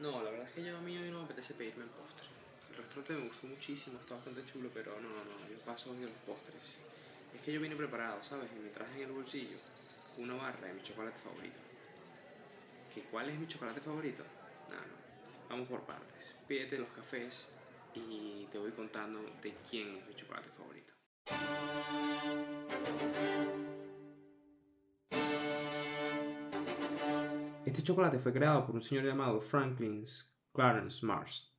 No, la verdad es que yo a mí hoy no me apetece pedirme el postre. El restaurante me gustó muchísimo, está bastante chulo, pero no, no, yo paso de los postres. Es que yo vine preparado, ¿sabes? Y me traje en el bolsillo una barra de mi chocolate favorito. ¿Que cuál es mi chocolate favorito? No, no. Vamos por partes. Pídete los cafés y te voy contando de quién es mi chocolate favorito. Este chocolate fue creado por un señor llamado Franklin Clarence Mars.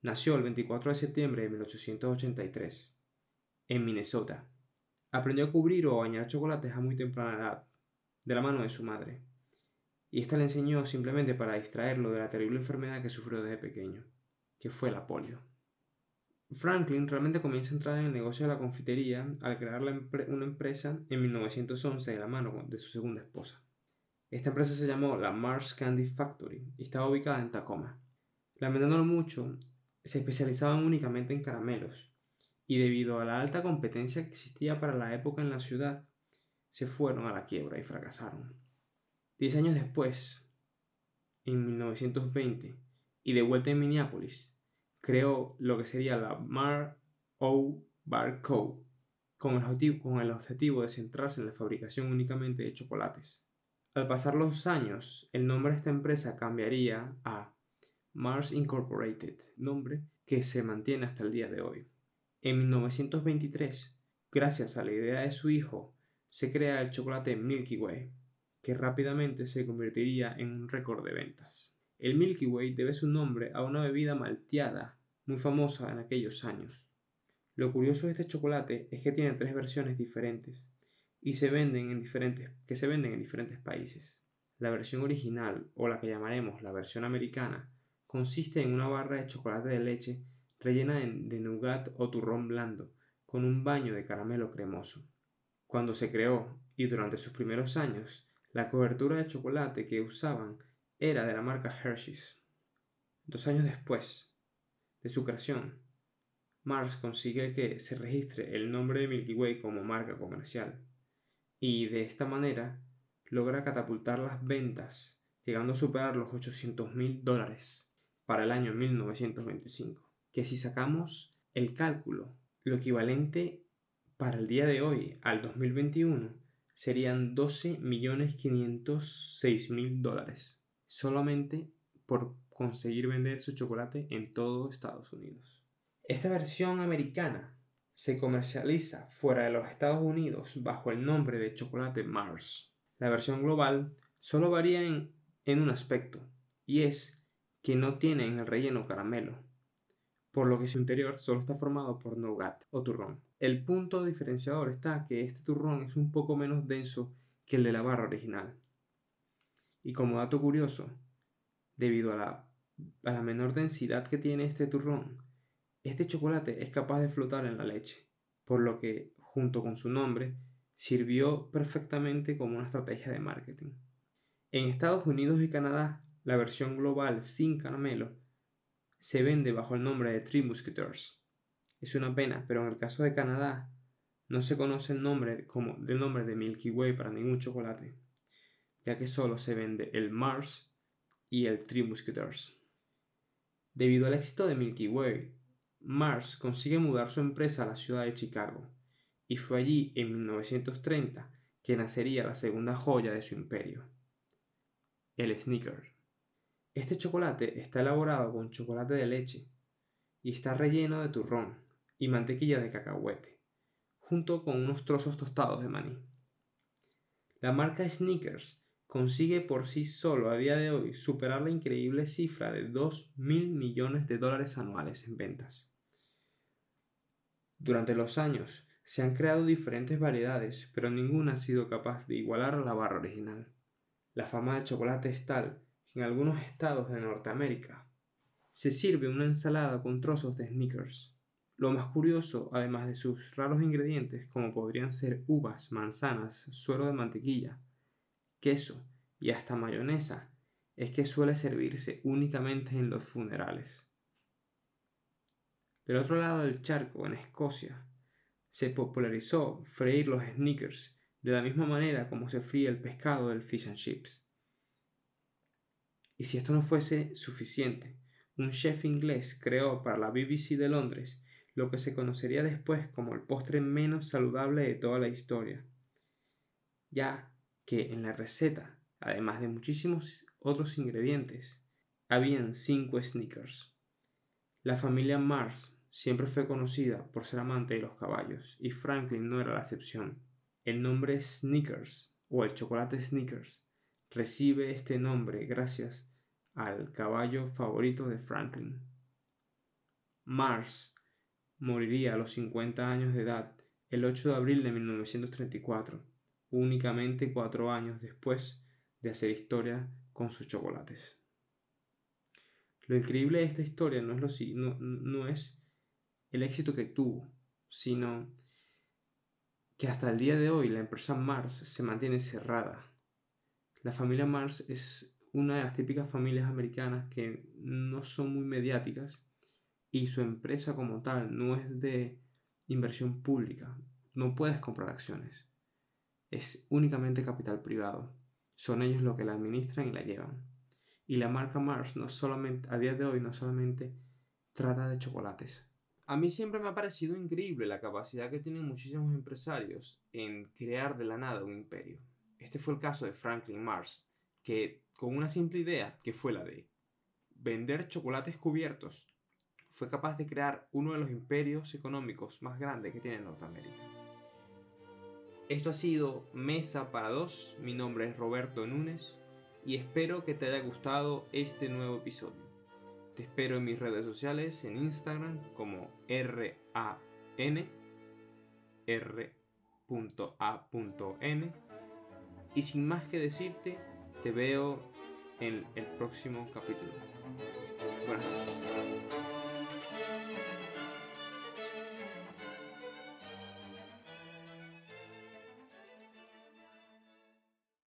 Nació el 24 de septiembre de 1883 en Minnesota. Aprendió a cubrir o bañar chocolates a muy temprana edad, de la mano de su madre. Y esta le enseñó simplemente para distraerlo de la terrible enfermedad que sufrió desde pequeño, que fue la polio. Franklin realmente comienza a entrar en el negocio de la confitería al crear una empresa en 1911 de la mano de su segunda esposa. Esta empresa se llamó la Mars Candy Factory y estaba ubicada en Tacoma. Lamentándolo mucho, se especializaban únicamente en caramelos y debido a la alta competencia que existía para la época en la ciudad, se fueron a la quiebra y fracasaron. Diez años después, en 1920, y de vuelta en Minneapolis, creó lo que sería la Mar O Bar Co. Con el, objetivo, con el objetivo de centrarse en la fabricación únicamente de chocolates. Al pasar los años, el nombre de esta empresa cambiaría a Mars Incorporated, nombre que se mantiene hasta el día de hoy. En 1923, gracias a la idea de su hijo, se crea el chocolate Milky Way, que rápidamente se convertiría en un récord de ventas. El Milky Way debe su nombre a una bebida malteada muy famosa en aquellos años. Lo curioso de este chocolate es que tiene tres versiones diferentes, y se venden en diferentes, que se venden en diferentes países. La versión original, o la que llamaremos la versión americana, consiste en una barra de chocolate de leche rellena de, nougat o turrón blando, con un baño de caramelo cremoso. Cuando se creó, y durante sus primeros años, la cobertura de chocolate que usaban era de la marca Hershey's. Dos años después de su creación, Mars consigue que se registre el nombre de Milky Way como marca comercial y de esta manera logra catapultar las ventas, llegando a superar los 800 mil dólares para el año 1925. Que si sacamos el cálculo, lo equivalente para el día de hoy al 2021 serían 12 millones 506 mil dólares solamente por conseguir vender su chocolate en todo Estados Unidos. Esta versión americana se comercializa fuera de los Estados Unidos bajo el nombre de chocolate Mars. La versión global solo varía en, un aspecto, y es que no tiene en el relleno caramelo, por lo que su interior solo está formado por nougat o turrón. El punto diferenciador está que este turrón es un poco menos denso que el de la barra original. Y como dato curioso, debido a la, a la menor densidad que tiene este turrón, este chocolate es capaz de flotar en la leche, por lo que, junto con su nombre, sirvió perfectamente como una estrategia de marketing. En Estados Unidos y Canadá, la versión global sin caramelo se vende bajo el nombre de Three Musketeers. Es una pena, pero en el caso de Canadá no se conoce el nombre como del nombre de Milky Way para ningún chocolate, ya que solo se vende el Mars y el Three Musketeers. Debido al éxito de Milky Way, Mars consigue mudar su empresa a la ciudad de Chicago, y fue allí en 1930 que nacería la segunda joya de su imperio, el Snicker. Este chocolate está elaborado con chocolate de leche y está relleno de turrón y mantequilla de cacahuete, junto con unos trozos tostados de maní. La marca Snickers consigue por sí solo a día de hoy superar la increíble cifra de 2 mil millones de dólares anuales en ventas. Durante los años se han creado diferentes variedades, pero ninguna ha sido capaz de igualar a la barra original. La fama del chocolate es tal que en algunos estados de Norteamérica se sirve una ensalada con trozos de Snickers. Lo más curioso, además de sus raros ingredientes como podrían ser uvas, manzanas, suero de mantequilla, queso y hasta mayonesa, es que suele servirse únicamente en los funerales. Del otro lado del charco, en Escocia, se popularizó freír los sneakers de la misma manera como se fríe el pescado del fish and chips. Y si esto no fuese suficiente, un chef inglés creó para la BBC de Londres lo que se conocería después como el postre menos saludable de toda la historia, ya que en la receta, además de muchísimos otros ingredientes, habían cinco sneakers. La familia Mars siempre fue conocida por ser amante de los caballos y Franklin no era la excepción. El nombre Snickers o el chocolate Snickers recibe este nombre gracias al caballo favorito de Franklin. Mars moriría a los 50 años de edad el 8 de abril de 1934, únicamente cuatro años después de hacer historia con sus chocolates. Lo increíble de esta historia no es, lo, no es el éxito que tuvo, sino que hasta el día de hoy la empresa Mars se mantiene cerrada. La familia Mars es una de las típicas familias americanas que no son muy mediáticas y su empresa como tal no es de inversión pública. No puedes comprar acciones. Es únicamente capital privado. Son ellos los que la administran y la llevan. Y la marca Mars no solamente, a día de hoy no solamente trata de chocolates. A mí siempre me ha parecido increíble la capacidad que tienen muchísimos empresarios en crear de la nada un imperio. Este fue el caso de Franklin Mars, que con una simple idea, que fue la de vender chocolates cubiertos, fue capaz de crear uno de los imperios económicos más grandes que tiene Norteamérica. Esto ha sido Mesa para dos, mi nombre es Roberto Núñez y espero que te haya gustado este nuevo episodio. Te espero en mis redes sociales, en Instagram como RAN, R.A.N. Y sin más que decirte, te veo en el próximo capítulo. Buenas noches.